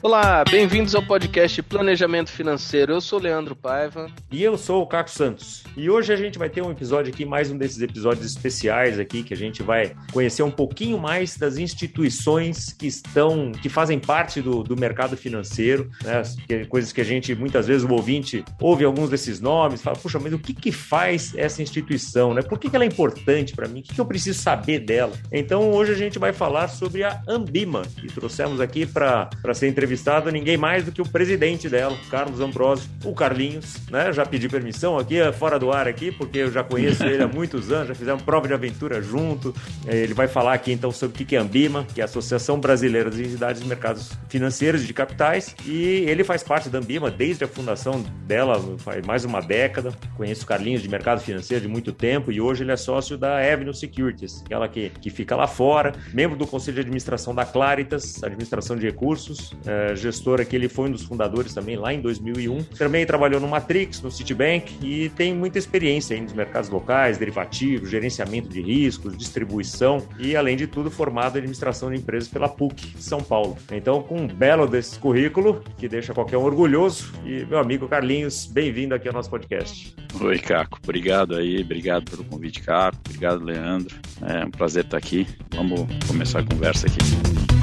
Olá, bem-vindos ao podcast Planejamento Financeiro. Eu sou Leandro Paiva. E eu sou o Caco Santos. E hoje a gente vai ter um episódio aqui, mais um desses episódios especiais aqui, que a gente vai conhecer um pouquinho mais das instituições que estão, que fazem parte do, do mercado financeiro, né? Que, coisas que a gente, muitas vezes, o ouvinte ouve alguns desses nomes, fala, puxa, mas o que que faz essa instituição, né? Por que, que ela é importante para mim? O que, que eu preciso saber dela? Então, hoje a gente vai falar sobre a Ambima, e trouxemos aqui para ser entrevistado entrevistado ninguém mais do que o presidente dela, Carlos Ambrosio, o Carlinhos, né? Já pedi permissão aqui, é fora do ar aqui, porque eu já conheço ele há muitos anos, já fizemos prova de aventura junto. É, ele vai falar aqui então sobre o que é Ambima, que é a Associação Brasileira das Entidades de Mercados Financeiros de Capitais, e ele faz parte da Ambima desde a fundação dela, faz mais uma década. Conheço o Carlinhos de mercado financeiro de muito tempo e hoje ele é sócio da Avenue Securities, aquela que, que fica lá fora, membro do Conselho de Administração da Claritas, Administração de Recursos, é, gestor aqui, ele foi um dos fundadores também lá em 2001. Também trabalhou no Matrix, no Citibank e tem muita experiência aí nos mercados locais, derivativos, gerenciamento de riscos, distribuição e, além de tudo, formado em administração de empresas pela PUC São Paulo. Então, com um belo desse currículo, que deixa qualquer um orgulhoso. E, meu amigo Carlinhos, bem-vindo aqui ao nosso podcast. Oi, Caco. Obrigado aí, obrigado pelo convite, Caco. Obrigado, Leandro. É um prazer estar aqui. Vamos começar a conversa aqui.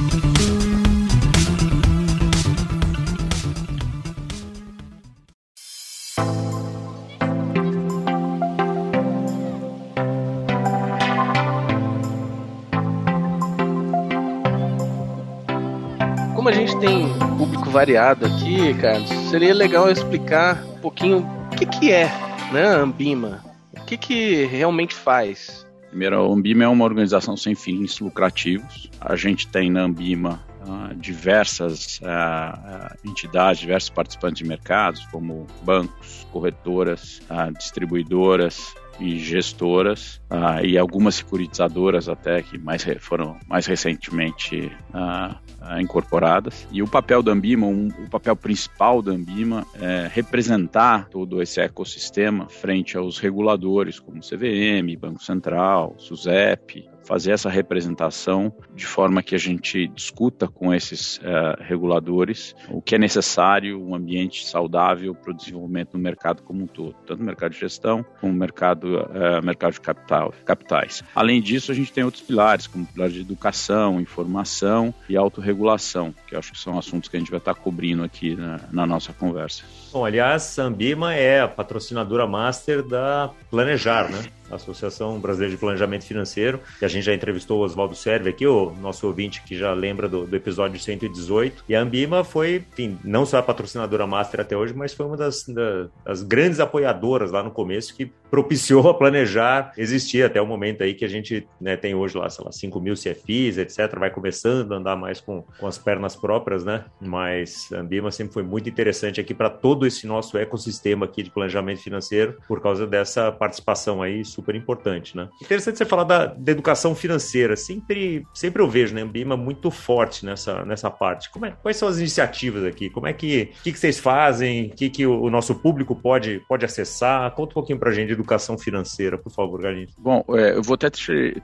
Variado aqui, Carlos, seria legal explicar um pouquinho o que, que é né, a Ambima. O que, que realmente faz? Primeiro, a Ambima é uma organização sem fins lucrativos. A gente tem na Ambima uh, diversas uh, entidades, diversos participantes de mercados, como bancos, corretoras, uh, distribuidoras, e gestoras uh, e algumas securitizadoras até que mais foram mais recentemente uh, incorporadas. E o papel da Ambima, um, o papel principal da Ambima é representar todo esse ecossistema frente aos reguladores como CVM, Banco Central, SUSEP, fazer essa representação de forma que a gente discuta com esses uh, reguladores o que é necessário, um ambiente saudável para o desenvolvimento do mercado como um todo, tanto no mercado de gestão como mercado, uh, mercado de capital, capitais. Além disso, a gente tem outros pilares, como o pilar de educação, informação e autorregulação, que eu acho que são assuntos que a gente vai estar cobrindo aqui na, na nossa conversa. Bom, aliás, a Ambima é a patrocinadora master da Planejar, né? Associação Brasileira de Planejamento Financeiro, que a gente já entrevistou o Oswaldo Serve aqui, o nosso ouvinte que já lembra do, do, episódio 118. E a Ambima foi, enfim, não só a patrocinadora master até hoje, mas foi uma das, da, das grandes apoiadoras lá no começo que propiciou a planejar existir até o momento aí que a gente né, tem hoje lá, sei lá, 5 mil CFIs, etc. Vai começando a andar mais com, com as pernas próprias, né? Mas a Ambima sempre foi muito interessante aqui para todo esse nosso ecossistema aqui de planejamento financeiro por causa dessa participação aí super importante, né? Interessante você falar da, da educação financeira. Sempre, sempre eu vejo, né, a Ambima muito forte nessa, nessa parte. É, quais são as iniciativas aqui? Como é que, que, que vocês fazem? O que, que o, nosso público pode, pode acessar? Conta um pouquinho pra gente de educação financeira, por favor, Galinho. Bom, é, eu vou até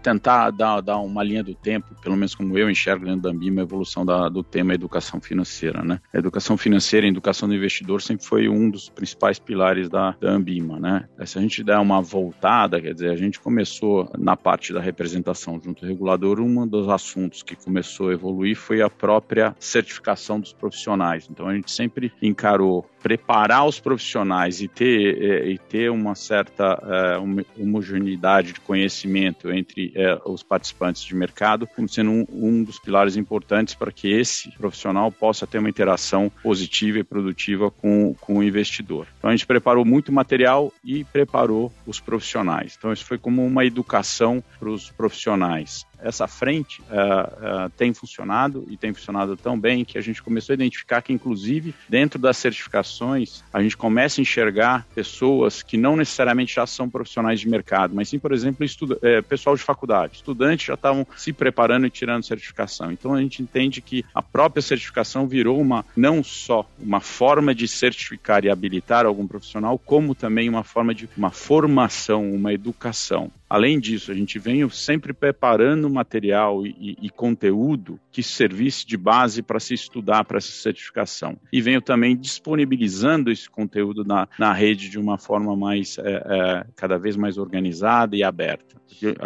tentar dar, dar uma linha do tempo, pelo menos como eu enxergo dentro da Ambima, a evolução da, do tema educação financeira, né? A educação financeira e educação do investidor sempre foi um dos principais pilares da, da Ambima, né? Se a gente der uma voltada, Quer dizer, a gente começou na parte da representação junto ao regulador, um dos assuntos que começou a evoluir foi a própria certificação dos profissionais. Então a gente sempre encarou preparar os profissionais e ter, é, e ter uma certa é, homogeneidade de conhecimento entre é, os participantes de mercado como sendo um, um, dos pilares importantes para que esse profissional possa ter uma interação positiva e produtiva com, com o investidor. Então a gente preparou muito material e preparou os profissionais. Então isso foi como uma educação para os profissionais essa frente uh, uh, tem funcionado e tem funcionado tão bem que a gente começou a identificar que, inclusive, dentro das certificações, a gente começa a enxergar pessoas que não necessariamente já são profissionais de mercado, mas sim, por exemplo, é, pessoal de faculdade. Estudantes já estavam se preparando e tirando certificação. Então, a gente entende que a própria certificação virou uma, não só uma forma de certificar e habilitar algum profissional, como também uma forma de uma formação, uma educação. Além disso, a gente vem sempre preparando material e, e conteúdo que servisse de base para se estudar para essa certificação. E venho também disponibilizando esse conteúdo na, na rede de uma forma mais é, é, cada vez mais organizada e aberta.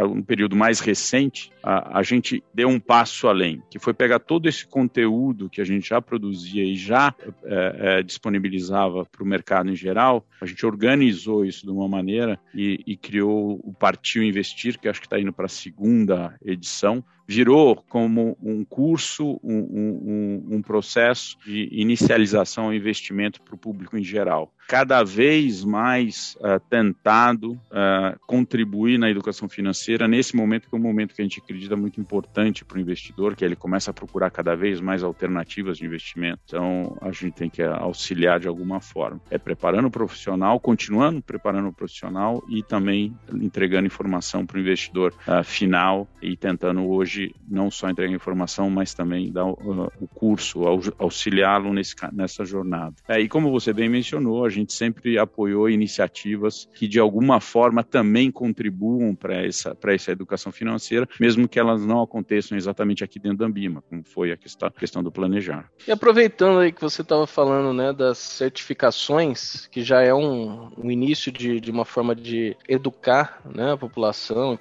Um período mais recente, a, a gente deu um passo além, que foi pegar todo esse conteúdo que a gente já produzia e já é, é, disponibilizava para o mercado em geral, a gente organizou isso de uma maneira e, e criou o Partiu Investir, que acho que está indo para a segunda edição, virou como um curso, um, um, um processo de inicialização e investimento para o público em geral. Cada vez mais uh, tentado uh, contribuir na educação financeira nesse momento que é um momento que a gente acredita muito importante para o investidor, que ele começa a procurar cada vez mais alternativas de investimento. Então, a gente tem que auxiliar de alguma forma. É preparando o profissional, continuando preparando o profissional e também entregando informação para o investidor uh, final e tentando hoje não só entregar informação, mas também dar uh, o curso, auxiliá-lo nessa jornada. É, e como você bem mencionou, a gente sempre apoiou iniciativas que de alguma forma também contribuam para essa, essa educação financeira, mesmo que elas não aconteçam exatamente aqui dentro da Ambima, como foi a questão, questão do planejar. E aproveitando aí que você estava falando né, das certificações, que já é um, um início de, de uma forma de educar né, a população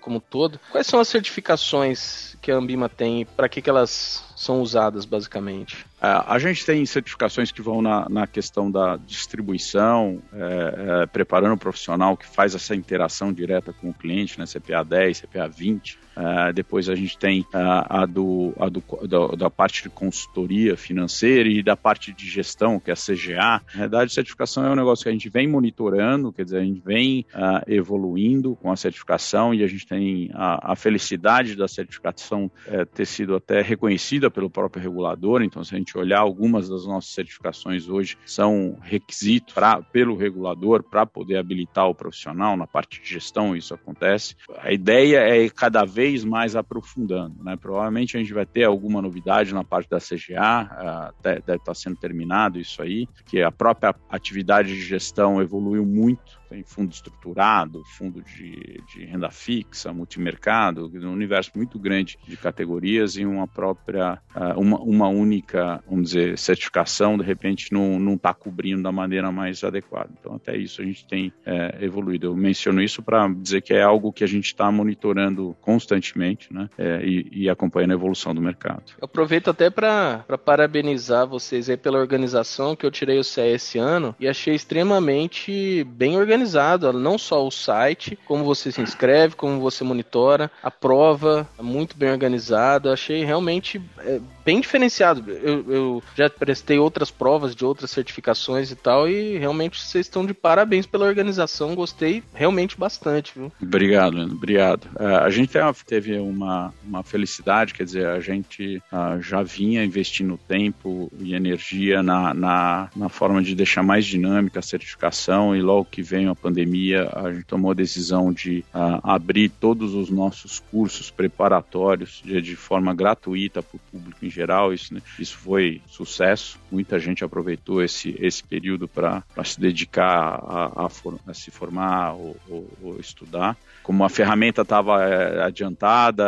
como todo, quais são as certificações que a Ambima tem? Para que, que elas são usadas basicamente? É, a gente tem certificações que vão na, na questão da distribuição, é, é, preparando o profissional que faz essa interação direta com o cliente, né, CPA 10, CPA 20. É, depois a gente tem a, do, a do, da, da, parte de consultoria financeira e da parte de gestão, que é a CGA. Na verdade, certificação é um negócio que a gente vem monitorando, quer dizer, a gente vem uh, evoluindo com a certificação e a gente tem a, a felicidade da certificação é, ter sido até reconhecida pelo próprio regulador. Então, se a gente olhar algumas das nossas certificações hoje, são requisitos pelo regulador para poder habilitar o profissional na parte de gestão, isso acontece. A ideia é cada vez mais aprofundando. Né? Provavelmente a gente vai ter alguma novidade na parte da CGA, uh, deve estar tá sendo terminado isso aí, que a própria atividade de gestão evoluiu muito tem fundo estruturado, fundo de, de, renda fixa, multimercado, um universo muito grande de categorias e uma própria, uh, uma, uma única, vamos dizer, certificação, de repente não está cobrindo da maneira mais adequada. Então, até isso a gente tem é, evoluído. Eu menciono isso para dizer que é algo que a gente está monitorando constantemente né, é, e, e, acompanhando a evolução do mercado. Eu aproveito até para parabenizar vocês aí pela organização que eu tirei o CE esse ano e achei extremamente bem organizado organizado, não só o site, como você se inscreve, como você monitora, a prova é muito bem organizada. Achei realmente é, bem diferenciado. Eu, eu, já prestei outras provas de outras certificações e tal, e realmente vocês estão de parabéns pela organização. Gostei realmente bastante, viu? Obrigado, Leandro. Obrigado. Uh, a gente teve uma, uma felicidade, quer dizer, a gente uh, já vinha investindo tempo e energia na, na, na forma de deixar mais dinâmica a certificação, e logo que vem veio a pandemia, a gente tomou a decisão de uh, abrir todos os nossos cursos preparatórios de, de forma gratuita para o público em geral. Isso, né, isso foi sucesso. Muita gente aproveitou esse, esse período para se dedicar a, a, for, a, se formar ou, ou, ou, estudar. Como a ferramenta estava é, adiantada,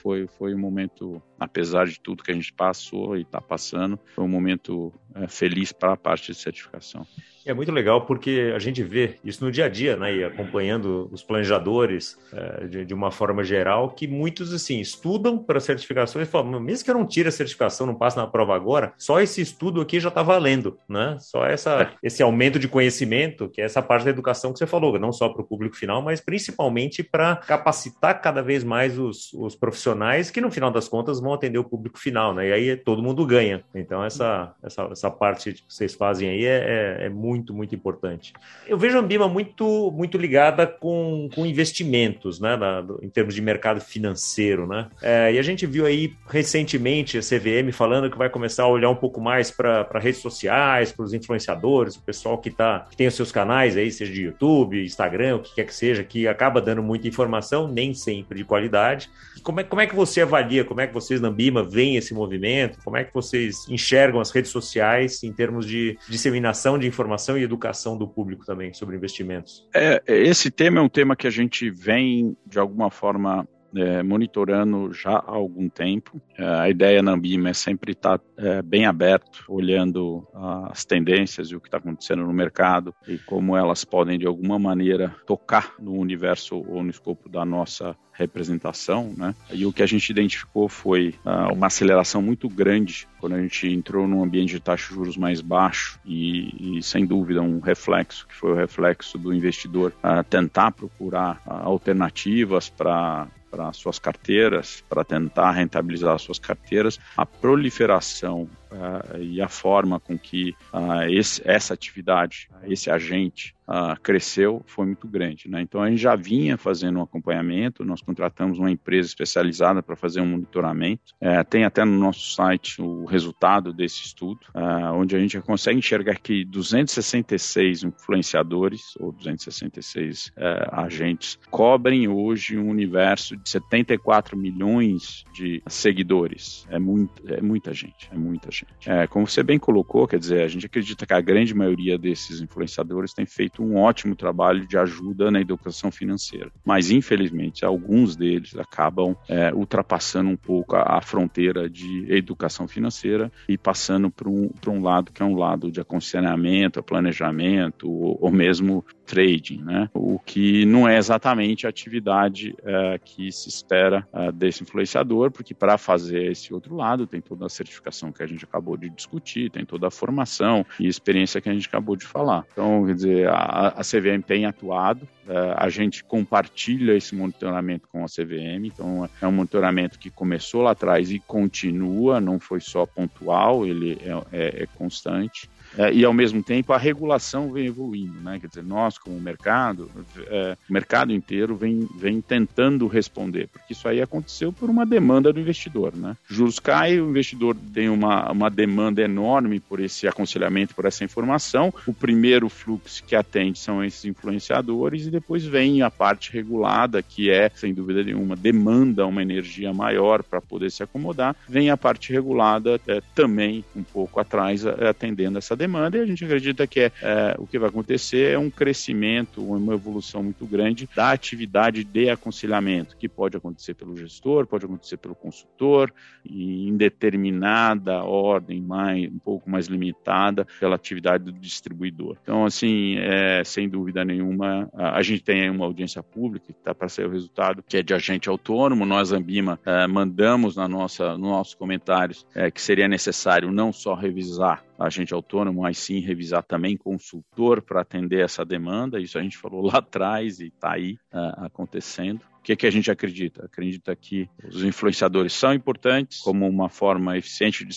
foi, foi um momento, apesar de tudo que a gente passou e está passando, foi um momento é, feliz para a parte de certificação. É muito legal porque a gente vê isso no dia a dia, né? E acompanhando os planejadores é, de, de, uma forma geral, que muitos, assim, estudam para certificações e falam, mesmo que eu não tire a certificação, não passe na prova agora, só esse estudo aqui já está valendo, né? Só essa, esse aumento de conhecimento, que é essa parte da educação que você falou, não só para o público final, mas principalmente para capacitar cada vez mais os, os profissionais que, no final das contas, vão atender o público final, né? E aí todo mundo ganha. Então, essa, essa, essa parte que vocês fazem aí é, é, é muito muito, muito importante. Eu vejo a Ambima muito, muito ligada com, com investimentos, né, na, em termos de mercado financeiro, né? É, e a gente viu aí recentemente a CVM falando que vai começar a olhar um pouco mais para redes sociais, para os influenciadores, o pessoal que, tá, que tem os seus canais aí, seja de YouTube, Instagram, o que quer que seja, que acaba dando muita informação, nem sempre de qualidade. Como é, como é que você avalia, como é que vocês na Ambima veem esse movimento, como é que vocês enxergam as redes sociais em termos de disseminação de informação informação e educação do público também sobre investimentos? É, esse tema é um tema que a gente vem, de alguma forma, é, monitorando já há algum tempo. É, a ideia na Ambima é sempre estar tá, é, bem aberto, olhando as tendências e o que está acontecendo no mercado e como elas podem, de alguma maneira, tocar no universo ou no escopo da nossa representação, né? E o que a gente identificou foi uh, uma aceleração muito grande quando a gente entrou num ambiente de taxa de juros mais baixo e, e sem dúvida um reflexo que foi o reflexo do investidor uh, tentar procurar uh, alternativas para para suas carteiras, para tentar rentabilizar suas carteiras, a proliferação uh, e a forma com que uh, esse, essa atividade, esse agente uh, cresceu foi muito grande. Né? Então a gente já vinha fazendo um acompanhamento, nós contratamos uma empresa especializada para fazer um monitoramento. É, tem até no nosso site o resultado desse estudo, onde a gente consegue enxergar que 266 influenciadores ou 266 agentes cobrem hoje um universo de 74 milhões de seguidores. É, muito, é muita gente, é muita gente gente. É, como você bem colocou, quer dizer, a gente acredita que a grande maioria desses influenciadores tem feito um ótimo trabalho de ajuda na educação financeira. Mas, infelizmente, alguns deles acabam é, ultrapassando um pouco a, a, fronteira de educação financeira e passando para um, um lado que é um lado de aconselhamento, planejamento ou, ou mesmo trading, né? O que não é exatamente a atividade é, que se espera é, desse influenciador, porque para fazer esse outro lado tem toda a certificação que a gente acabou de discutir, tem toda a formação e experiência que a gente acabou de falar. Então, quer dizer, a, a CVM tem atuado, é, a gente compartilha esse monitoramento com a CVM, então é um monitoramento que começou lá atrás e continua, não foi só pontual, ele é, é, é constante. É, e ao mesmo tempo a regulação vem evoluindo, né? Quer dizer, nós como mercado, é, o mercado inteiro vem, vem tentando responder, porque isso aí aconteceu por uma demanda do investidor, né? Juros caem, o investidor tem uma, uma demanda enorme por esse aconselhamento, por essa informação. O primeiro fluxo que atende são esses influenciadores e depois vem a parte regulada, que é, sem dúvida nenhuma, demanda uma energia maior para poder se acomodar. Vem a parte regulada é, também um pouco atrás, é, atendendo essa demanda e a gente acredita que é, é, o que vai acontecer é um crescimento, uma evolução muito grande da atividade de aconselhamento, que pode acontecer pelo gestor, pode acontecer pelo consultor, e em determinada ordem, mais, um pouco mais limitada, pela atividade do distribuidor. Então, assim, é, sem dúvida nenhuma, a, a gente tem uma audiência pública que está para sair o resultado, que é de agente autônomo. Nós, Ambima, é, mandamos na nossa, nos nossos comentários é, que seria necessário não só revisar agente autônomo, mas sim revisar também consultor para atender essa demanda. Isso a gente falou lá atrás e está aí uh, acontecendo que, que a gente acredita? Acredita que os influenciadores são importantes como uma forma eficiente de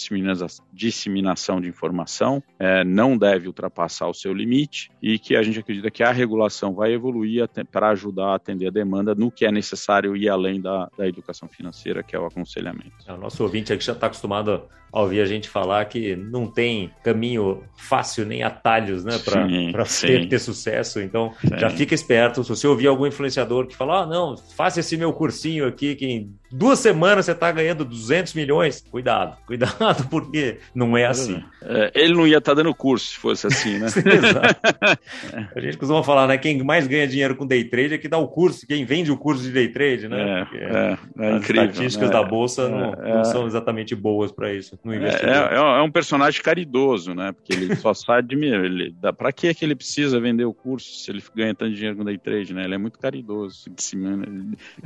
disseminação de informação, é, não deve ultrapassar o seu limite e que a gente acredita que a regulação vai evoluir para ajudar a atender a demanda no que é necessário e além da, da educação financeira, que é o aconselhamento. É, o nosso ouvinte aqui já está acostumado a ouvir a gente falar que não tem caminho fácil nem atalhos né, para ter, ter sucesso. Então, sim. já fica esperto. Se você ouvir algum influenciador que fala, ah, não, faça esse meu cursinho aqui que em duas semanas você está ganhando 200 milhões. Cuidado, cuidado, porque não é assim. É, ele não ia estar tá dando curso se fosse assim, né? Exato. A gente costuma falar, né? Quem mais ganha dinheiro com day trade é que dá o curso, quem vende o curso de day trade, né? É, é, é, as incrível. As estatísticas né? da bolsa não, é, não, são exatamente boas para isso no investidor. É, é, um personagem caridoso, né? Porque ele só sai de mim. Ele, para que que ele precisa vender o curso se ele ganha tanto dinheiro com day trade, né? Ele é muito caridoso,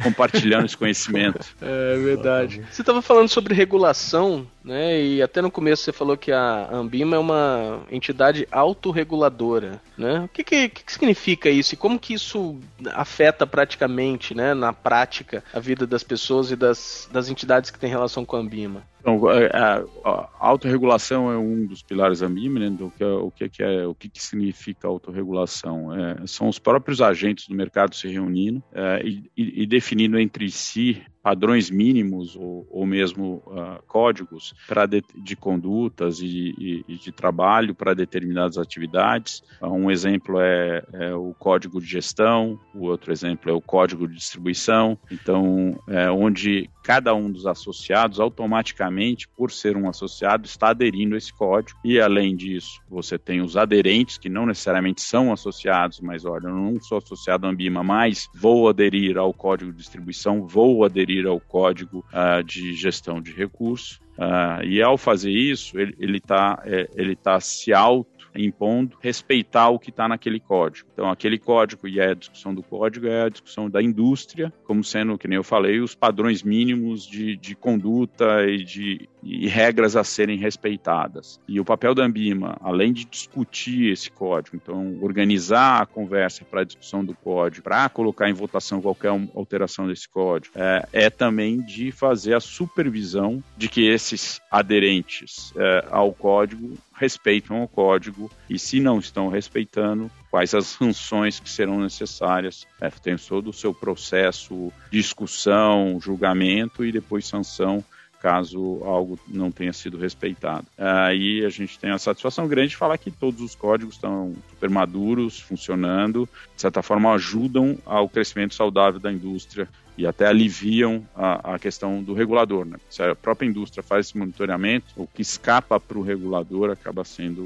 compartilhando esse conhecimento. É verdade. Você estava falando sobre regulação, né? E até no começo você falou que a Ambima é uma entidade autorreguladora, né? O que, que, que significa isso e como que isso afeta praticamente, né, na prática, a vida das pessoas e das, das entidades que têm relação com a Ambima? Então, a, é, a, a autorregulação é um dos pilares da MIM, né, do que, é, o que, é, o que, que significa autorregulação. É, são os próprios agentes do mercado se reunindo é, e, e, definindo entre si padrões mínimos ou, ou mesmo uh, códigos de, de, condutas e, e, e de trabalho para determinadas atividades. Um exemplo é, é, o código de gestão, o outro exemplo é o código de distribuição. Então, é, onde cada um dos associados automaticamente por ser um associado, está aderindo a esse código. E além disso, você tem os aderentes, que não necessariamente são associados, mas olha, eu não sou associado à Ambima, mas vou aderir ao código de distribuição, vou aderir ao código uh, de gestão de recursos. Uh, e ao fazer isso, ele está é, ele tá se auto impondo respeitar o que está naquele código. Então, aquele código e a discussão do código é a discussão da indústria, como sendo, que nem eu falei, os padrões mínimos de, de conduta e de e regras a serem respeitadas. E o papel da Ambima, além de discutir esse código, então organizar a conversa para a discussão do código, para colocar em votação qualquer alteração desse código, é, é, também de fazer a supervisão de que esses aderentes é, ao código respeitam o código e se não estão respeitando, quais as sanções que serão necessárias. É, tem todo o seu processo, discussão, julgamento e depois sanção caso algo não tenha sido respeitado. Aí a gente tem a satisfação grande de falar que todos os códigos estão super maduros, funcionando, de certa forma ajudam ao crescimento saudável da indústria e até aliviam a, a questão do regulador. Né? Se a própria indústria faz esse monitoramento, o que escapa para o regulador acaba sendo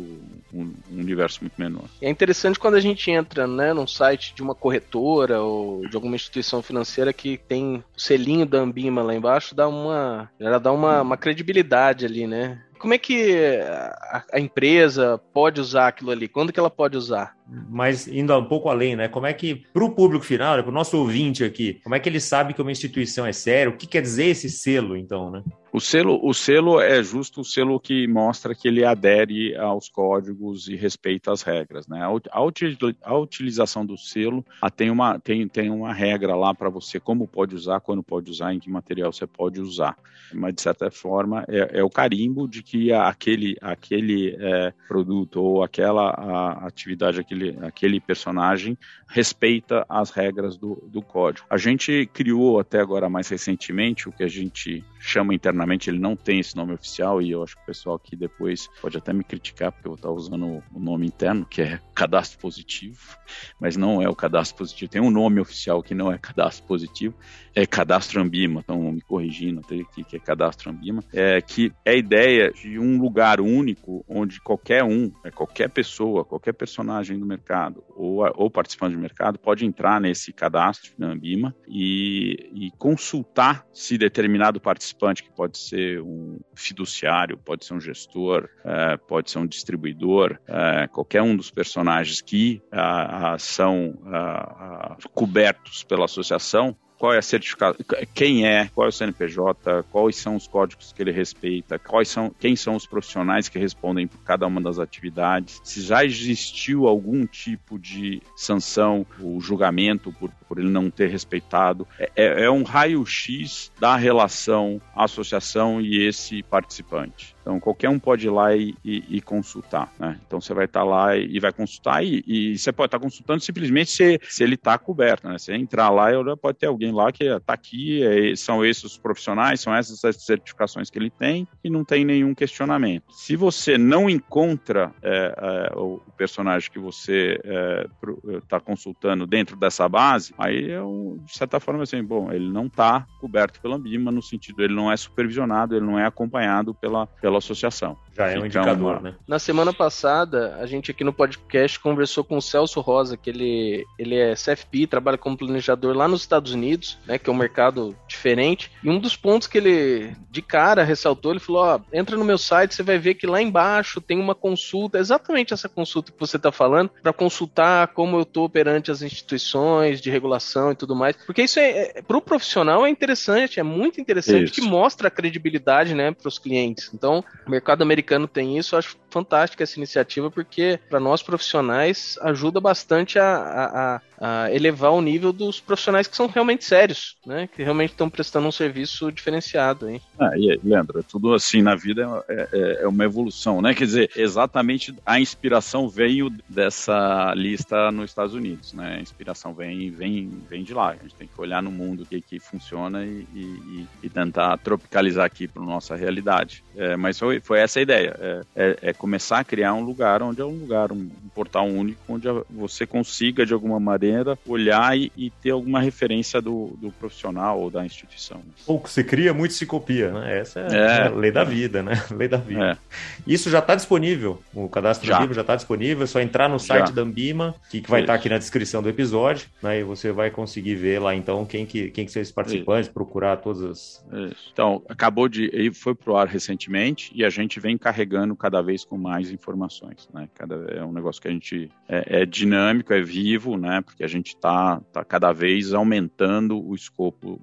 um, um, universo muito menor. É interessante quando a gente entra né, num site de uma corretora ou de alguma instituição financeira que tem o selinho da Ambima lá embaixo, dá uma, já dá uma, uma credibilidade ali, né? como é que a, a, empresa pode usar aquilo ali? Quando que ela pode usar? Mas indo um pouco além, né? Como é que, para o público final, né, para o nosso ouvinte aqui, como é que ele sabe que uma instituição é séria? O que quer dizer esse selo, então, né? O selo, o selo é justo o selo que mostra que ele adere aos códigos e respeita as regras. Né? A, a utilização do selo ah, tem, uma, tem, tem uma regra lá para você como pode usar, quando pode usar, em que material você pode usar. Mas, de certa forma, é, é o carimbo de que aquele, aquele é, produto ou aquela atividade, aquele, aquele personagem respeita as regras do, do código. A gente criou até agora mais recentemente o que a gente chama internamente, ele não tem esse nome oficial e eu acho que o pessoal aqui depois pode até me criticar porque eu estou usando o nome interno, que é cadastro positivo, mas não é o cadastro positivo. Tem um nome oficial que não é cadastro positivo, é cadastro Ambima, então me corrigindo até aqui que é cadastro Ambima, é que é a ideia de um lugar único onde qualquer um, é qualquer pessoa, qualquer personagem do mercado ou, ou participante do mercado pode entrar nesse cadastro da Ambima e, e consultar se determinado participante, que pode ser um fiduciário, pode ser um gestor, é, pode ser um distribuidor, é, qualquer um dos personagens que a, a, são a, cobertos pela associação, qual é a certificação, quem é, qual é o CNPJ, quais são os códigos que ele respeita, quais são, quem são os profissionais que respondem por cada uma das atividades, se já existiu algum tipo de sanção, o julgamento por, por ele não ter respeitado. É, é, é um raio-x da relação associação e esse participante. Então, qualquer um pode ir lá e, e, e consultar, né? Então, você vai estar tá lá e, e, vai consultar e, você pode estar tá consultando simplesmente se, se ele está coberto, né? Você entrar lá e pode ter alguém lá que está aqui, é, são esses os profissionais, são essas as certificações que ele tem e não tem nenhum questionamento. Se você não encontra é, é, o personagem que você está é, consultando dentro dessa base, aí, é de certa forma, assim, bom, ele não está coberto pela Ambima, no sentido, ele não é supervisionado, ele não é acompanhado pela, pela associação. Já é um indicador, uma... né? Na semana passada, a gente aqui no podcast conversou com o Celso Rosa, que ele, ele é CFP, trabalha como planejador lá nos Estados Unidos, né, que é um mercado diferente. E um dos pontos que ele, de cara, ressaltou, ele falou, ó, entra no meu site, você vai ver que lá embaixo tem uma consulta, exatamente essa consulta que você está falando, para consultar como eu estou perante as instituições de regulação e tudo mais. Porque isso é, é para o profissional é interessante, é muito interessante, isso. que mostra a credibilidade, né, para os clientes. Então, o mercado americano tem isso, acho fantástica essa iniciativa, porque para nós profissionais ajuda bastante a, a, a, elevar o nível dos profissionais que são realmente sérios, né? Que realmente estão prestando um serviço diferenciado. Hein? Ah, e Leandro, é tudo assim na vida é, é, é, uma evolução, né? Quer dizer, exatamente a inspiração veio dessa lista nos Estados Unidos, né? A inspiração vem, vem, vem de lá. A gente tem que olhar no mundo o que, que funciona e, e, e tentar tropicalizar aqui para nossa realidade. É, mas foi, foi essa a ideia. É, é, é começar a criar um lugar onde é um lugar, um, um portal único, onde você consiga, de alguma maneira, olhar e, e ter alguma referência do, do, profissional ou da instituição. Pouco se cria, muito se copia, né? Essa é, é. a lei da vida, né? Lei da vida. É. Isso já está disponível, o cadastro já. Ambima já está disponível, é só entrar no site já. da Ambima, que, que vai estar tá aqui na descrição do episódio, né? E você vai conseguir ver lá, então, quem que, quem que são esses participantes, Isso. procurar todas as... Isso. Então, acabou de... Ele foi pro ar recentemente e a gente vem carregando cada vez com mais informações, né? Cada, é um negócio que a gente... É, é dinâmico, é vivo, né? Porque a gente está tá cada vez aumentando o escopo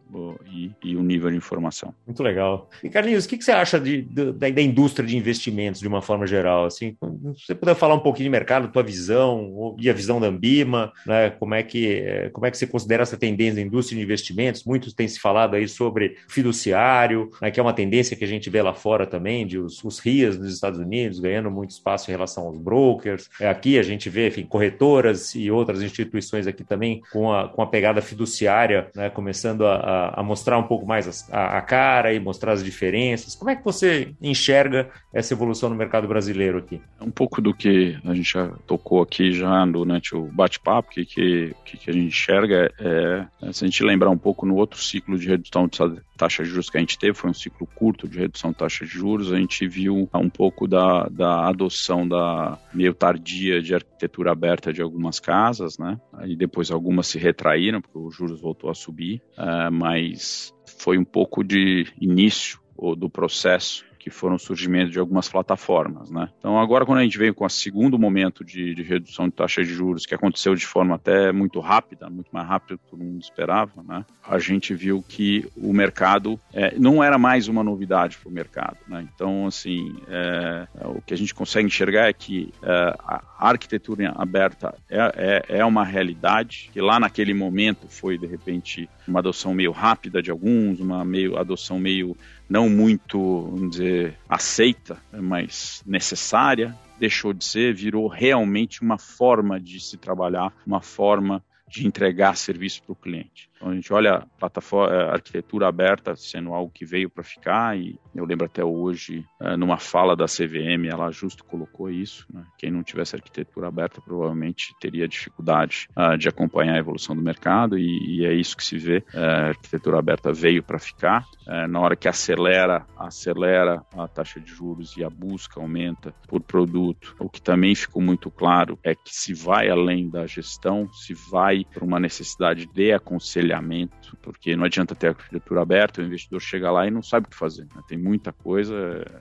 e, e, o nível de informação. Muito legal. E Carlinhos, o que, que você acha de, de, da, indústria de investimentos de uma forma geral? Assim, se você puder falar um pouquinho de mercado, tua visão e a visão da Ambima, né? Como é que como é que você considera essa tendência da indústria de investimentos? Muitos têm se falado aí sobre fiduciário, né, que é uma tendência que a gente vê lá fora também, de os, os RIAs nos Estados Unidos ganhando muito espaço em relação aos brokers. É, aqui a gente vê, enfim, corretoras e outras instituições aqui também com a, com a pegada fiduciária, né, começando a, a, mostrar um pouco mais a, a, cara e mostrar as diferenças. Como é que você enxerga essa evolução no mercado brasileiro aqui? É um pouco do que a gente já tocou aqui já durante o bate-papo, que, que, que a gente enxerga é, é, se a gente lembrar um pouco no outro ciclo de redução de taxa de juros que a gente teve, foi um ciclo curto de redução de taxa de juros, a gente viu um pouco da, da adoção da meio tardia de arquitetura aberta de algumas casas, né? Aí depois algumas se retraíram, porque os juros voltou a subir, uh, mas foi um pouco de início do processo que foram o surgimento de algumas plataformas, né? Então agora quando a gente veio com o segundo momento de, de, redução de taxa de juros, que aconteceu de forma até muito rápida, muito mais rápida do que todo mundo esperava, né? A gente viu que o mercado é, não era mais uma novidade para o mercado, né? Então assim, é, o que a gente consegue enxergar é que é, a arquitetura aberta é, é, é uma realidade, que lá naquele momento foi de repente uma adoção meio rápida de alguns, uma meio adoção meio não muito, vamos dizer, aceita, mas necessária, deixou de ser, virou realmente uma forma de se trabalhar, uma forma de entregar serviço para o cliente. Então a gente olha a plataforma, a arquitetura aberta sendo algo que veio para ficar e eu lembro até hoje eh, numa fala da CVM ela justo colocou isso. Né? Quem não tivesse arquitetura aberta provavelmente teria dificuldade uh, de acompanhar a evolução do mercado e, e é isso que se vê. Uh, a arquitetura aberta veio para ficar. Uh, na hora que acelera, acelera a taxa de juros e a busca aumenta por produto. O que também ficou muito claro é que se vai além da gestão, se vai para uma necessidade de aconselhamento aconselhamento, porque não adianta ter a arquitetura aberta, o investidor chega lá e não sabe o que fazer. Né? Tem muita coisa,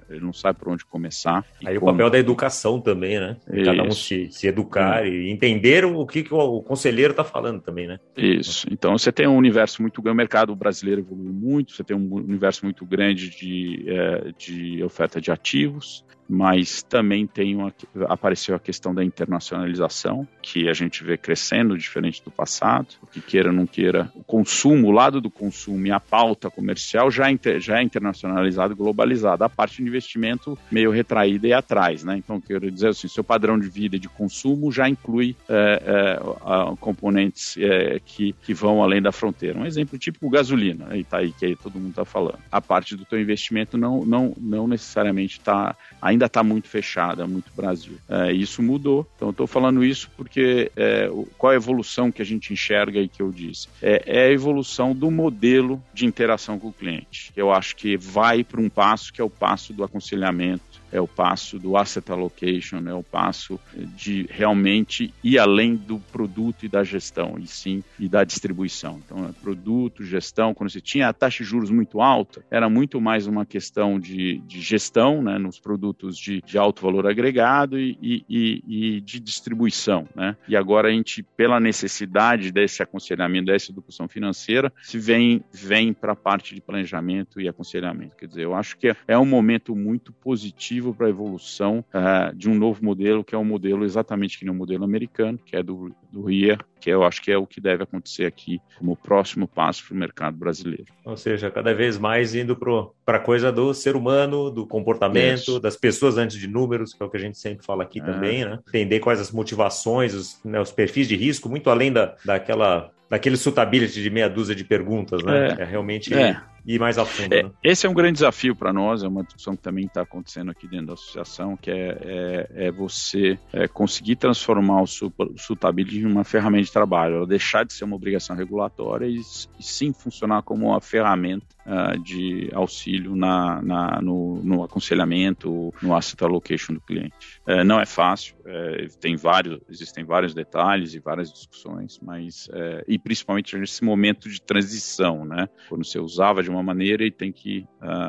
ele não sabe por onde começar. Aí como... o papel da educação também, né? Isso. Cada um se, se educar é. e entender o que, que o, conselheiro está falando também, né? Isso. Então você tem um universo muito grande, o mercado brasileiro evoluiu muito, você tem um universo muito grande de, é, de oferta de ativos, mas também tem uma, apareceu a questão da internacionalização, que a gente vê crescendo diferente do passado, que queira ou não queira, o consumo, o lado do consumo e a pauta comercial já, inter, já é internacionalizado e globalizado, a parte de investimento meio retraída e atrás, né? Então, quero dizer assim, seu padrão de vida e de consumo já inclui é, é, componentes é, que, que vão além da fronteira. Um exemplo típico, gasolina, aí tá aí que aí todo mundo está falando. A parte do teu investimento não, não, não necessariamente está ainda está muito fechada, muito Brasil. É, isso mudou. Então, estou falando isso porque é, qual a evolução que a gente enxerga e que eu disse? É, é a evolução do modelo de interação com o cliente. Eu acho que vai para um passo que é o passo do aconselhamento é o passo do asset allocation, é o passo de realmente ir além do produto e da gestão, e sim, e da distribuição. Então, é produto, gestão, quando você tinha a taxa de juros muito alta, era muito mais uma questão de, de gestão, né, nos produtos de, de alto valor agregado e, e, e, de distribuição, né? E agora a gente, pela necessidade desse aconselhamento, dessa educação financeira, se vem, vem para a parte de planejamento e aconselhamento. Quer dizer, eu acho que é, é um momento muito positivo para a evolução uh, de um novo modelo, que é um modelo exatamente que nem o modelo americano, que é do, do RIA, que eu acho que é o que deve acontecer aqui como próximo passo para o mercado brasileiro. Ou seja, cada vez mais indo para a coisa do ser humano, do comportamento, Isso. das pessoas antes de números, que é o que a gente sempre fala aqui é. também, né? Entender quais as motivações, os, né, os perfis de risco, muito além da, daquela daquele sutability de meia dúzia de perguntas, né? É, é realmente é ir mais a fundo. É, né? Esse é um grande desafio para nós, é uma discussão que também está acontecendo aqui dentro da associação, que é, é, é você é, conseguir transformar o Sultability em uma ferramenta de trabalho, ela deixar de ser uma obrigação regulatória e, e sim funcionar como uma ferramenta uh, de auxílio na, na no, no, aconselhamento, no asset allocation do cliente. Uh, não é fácil, uh, tem vários, existem vários detalhes e várias discussões, mas é, e principalmente nesse momento de transição, né? Quando você usava de uma maneira e tem que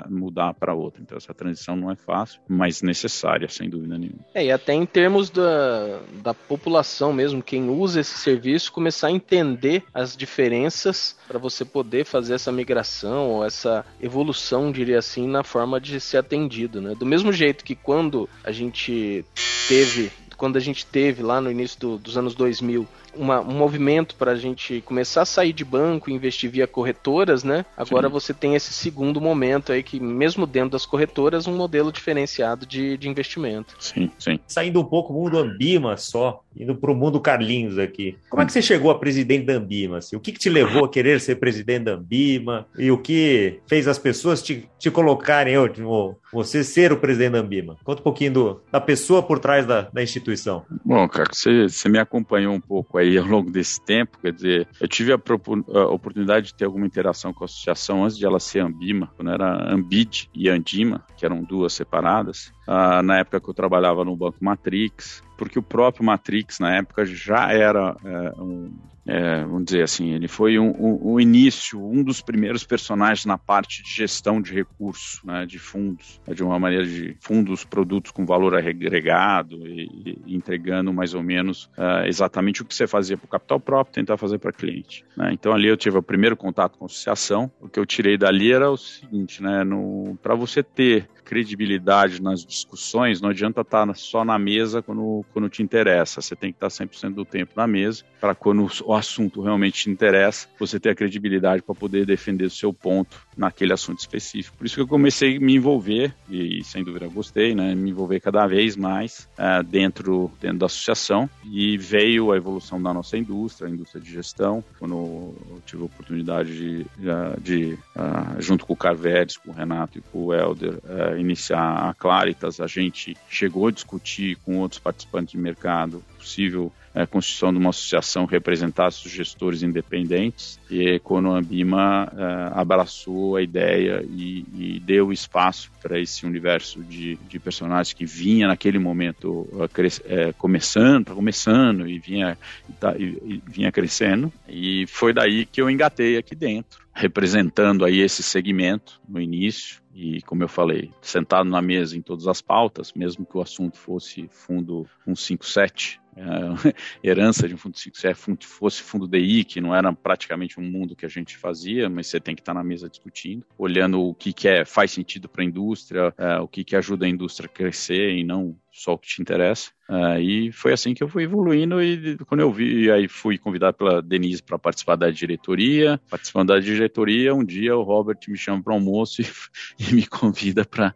mudar para outra. Então essa transição não é fácil, mas necessária, sem dúvida nenhuma. É, e até em termos da, da população mesmo, quem usa esse serviço, começar a entender as diferenças para você poder fazer essa migração ou essa evolução, diria assim, na forma de ser atendido, né? Do mesmo jeito que quando a gente teve quando a gente teve lá no início do, dos anos 2000 uma, um movimento para a gente começar a sair de banco e investir via corretoras, né? Agora Sim. você tem esse segundo momento aí que, mesmo dentro das corretoras, um modelo diferenciado de, de investimento. Sim, sim. Saindo um pouco do mundo Ambima só, indo para o mundo Carlinhos aqui. Como é que você chegou a presidente da Ambima? Assim? O que, que te levou a querer ser presidente da Ambima? E o que fez as pessoas te, te colocarem, eu, tipo, você ser o presidente da Ambima? Conta um pouquinho do, da pessoa por trás da, da instituição. Bom, cara, você, você me acompanhou um pouco aí aí ao longo desse tempo, quer dizer, eu tive a, a, oportunidade de ter alguma interação com a associação antes de ela ser Ambima, quando era Ambid e Andima, que eram duas separadas, ah, na época que eu trabalhava no Banco Matrix, porque o próprio Matrix na época já era é, um, é, vamos dizer assim, ele foi um, um, um, início, um dos primeiros personagens na parte de gestão de recursos, né, de fundos, né, de uma maneira de fundos, produtos com valor agregado e, e entregando mais ou menos uh, exatamente o que você fazia para o capital próprio, tentar fazer para cliente. Né? Então ali eu tive o primeiro contato com a associação. O que eu tirei dali era o seguinte, né, para você ter credibilidade nas discussões, não adianta estar só na mesa quando, quando te interessa. Você tem que estar 100% do tempo na mesa para quando o assunto realmente te interessa, você ter a credibilidade para poder defender o seu ponto naquele assunto específico. Por isso que eu comecei a me envolver, e sem dúvida gostei, né, me envolver cada vez mais uh, dentro, dentro da associação, e veio a evolução da nossa indústria, a indústria de gestão, quando eu tive a oportunidade de, de uh, junto com o Carvedes, com o Renato e com o Helder, uh, iniciar a Claritas, a gente chegou a discutir com outros participantes de mercado possível a é, constituição de uma associação que representasse os gestores independentes e quando a Ambima uh, abraçou a ideia e, e deu espaço para esse universo de, de, personagens que vinha naquele momento uh, uh, começando, tá começando e vinha, tá, e, e vinha crescendo. E foi daí que eu engatei aqui dentro representando aí esse segmento no início e, como eu falei, sentado na mesa em todas as pautas, mesmo que o assunto fosse fundo 157, é, herança de um fundo 157, fosse fundo DI, que não era praticamente um mundo que a gente fazia, mas você tem que estar na mesa discutindo, olhando o que, que é, faz sentido para a indústria, é, o que, que ajuda a indústria a crescer e não só o que te interessa. Uh, e foi assim que eu fui evoluindo e quando eu vi, aí fui convidado pela Denise para participar da diretoria. Participando da diretoria, um dia o Robert me chama para almoço e, e, me convida para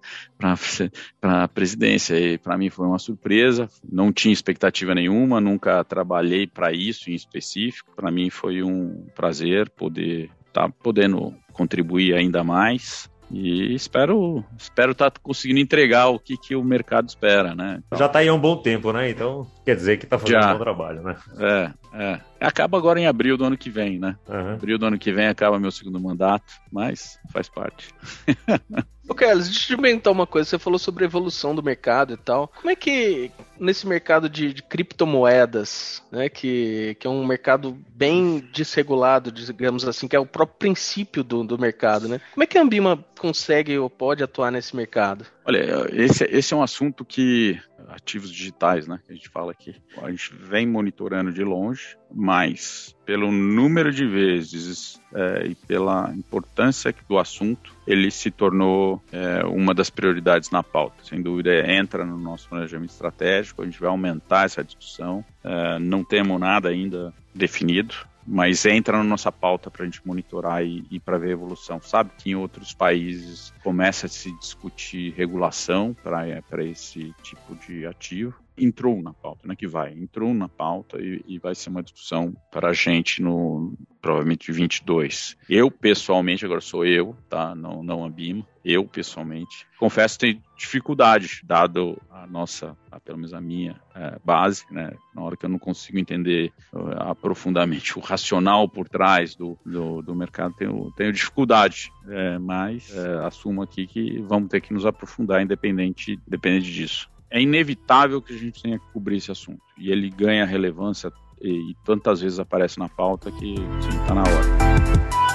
a presidência. E para mim foi uma surpresa, não tinha expectativa nenhuma, nunca trabalhei para isso em específico. Para mim foi um prazer poder estar tá podendo contribuir ainda mais e espero espero estar tá conseguindo entregar o que, que o mercado espera, né? Então, Já está aí há um bom tempo, né? Então quer dizer que está fazendo já, um bom trabalho, né? É, é. Acaba agora em abril do ano que vem, né? Uhum. Abril do ano que vem acaba meu segundo mandato, mas faz parte. Ô, Carlos, deixa eu te perguntar uma coisa. Você falou sobre a evolução do mercado e tal. Como é que nesse mercado de, de criptomoedas, né, que, que é um mercado bem desregulado, digamos assim, que é o próprio princípio do, do mercado, né? Como é que a Ambima consegue ou pode atuar nesse mercado? Olha, esse, esse é um assunto que ativos digitais, né, que a gente fala aqui, a gente vem monitorando de longe, mas pelo número de vezes é, e pela importância do assunto, ele se tornou é, uma das prioridades na pauta. Sem dúvida, entra no nosso planejamento estratégico, a gente vai aumentar essa discussão. É, não temos nada ainda definido, mas entra na nossa pauta para a gente monitorar e, e para ver a evolução. Sabe que em outros países começa a se discutir regulação para esse tipo de ativo entrou na pauta, né, que vai, entrou na pauta e, e vai ser uma discussão para a gente no provavelmente 22. Eu pessoalmente, agora sou eu, tá? Não, não a Bima. Eu pessoalmente confesso tenho dificuldade, dado a nossa, a, pelo menos a minha é, base, né? Na hora que eu não consigo entender uh, aprofundadamente o racional por trás do, do, do mercado, tenho, tenho dificuldade. É, mas é, assumo aqui que vamos ter que nos aprofundar, independente, independente disso é inevitável que a gente tenha que cobrir esse assunto. E ele ganha relevância e, e tantas vezes aparece na pauta que está na hora.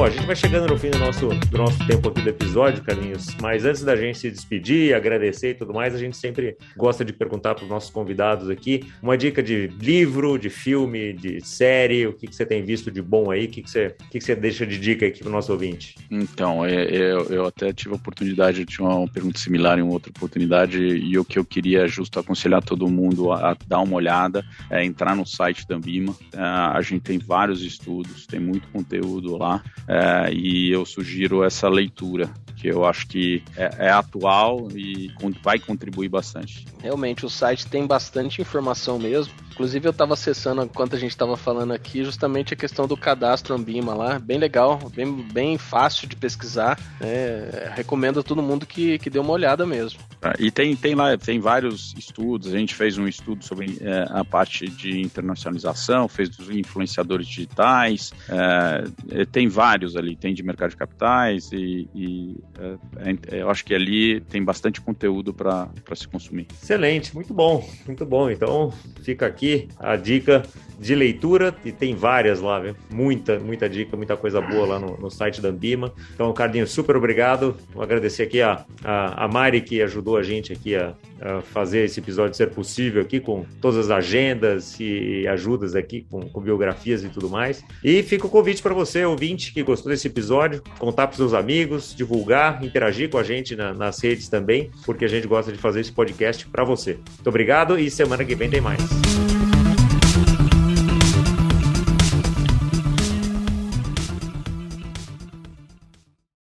Bom, a gente vai chegando no fim do nosso, do nosso tempo aqui do episódio, Carlinhos, mas antes da gente se despedir, agradecer e tudo mais, a gente sempre gosta de perguntar para os nossos convidados aqui uma dica de livro, de filme, de série, o que, que você tem visto de bom aí, o que, que, você, o que, que você deixa de dica aqui para o nosso ouvinte? Então, é, é, eu até tive a oportunidade, eu tinha uma pergunta similar em outra oportunidade, e o que eu queria justo aconselhar todo mundo a, a dar uma olhada, é entrar no site da Ambima, é, a gente tem vários estudos, tem muito conteúdo lá, é, e eu sugiro essa leitura, que eu acho que é, é atual e vai contribuir bastante. Realmente, o site tem bastante informação mesmo. Inclusive, eu estava acessando enquanto a gente estava falando aqui, justamente a questão do cadastro Ambima lá. Bem legal, bem, bem fácil de pesquisar. É, recomendo a todo mundo que, que dê uma olhada mesmo. Ah, e tem, tem lá, tem vários estudos. A gente fez um estudo sobre é, a parte de internacionalização, fez dos influenciadores digitais. É, tem vários ali, tem de mercado de capitais e, e é, é eu acho que ali tem bastante conteúdo para se consumir. Excelente, muito bom, muito bom. Então fica aqui a dica de leitura, e tem várias lá, viu? Muita, muita dica, muita coisa boa lá no, no site da Ambima. Então, Cardinho, super obrigado. Vou agradecer aqui a, a, a Mari que ajudou a gente aqui a, a, fazer esse episódio ser possível aqui com todas as agendas e ajudas aqui com, com biografias e tudo mais. E fica o convite para você, ouvinte, que gostou desse episódio, contar para seus amigos, divulgar, interagir com a gente na, nas redes também, porque a gente gosta de fazer esse podcast para você. Muito obrigado e semana que vem tem mais.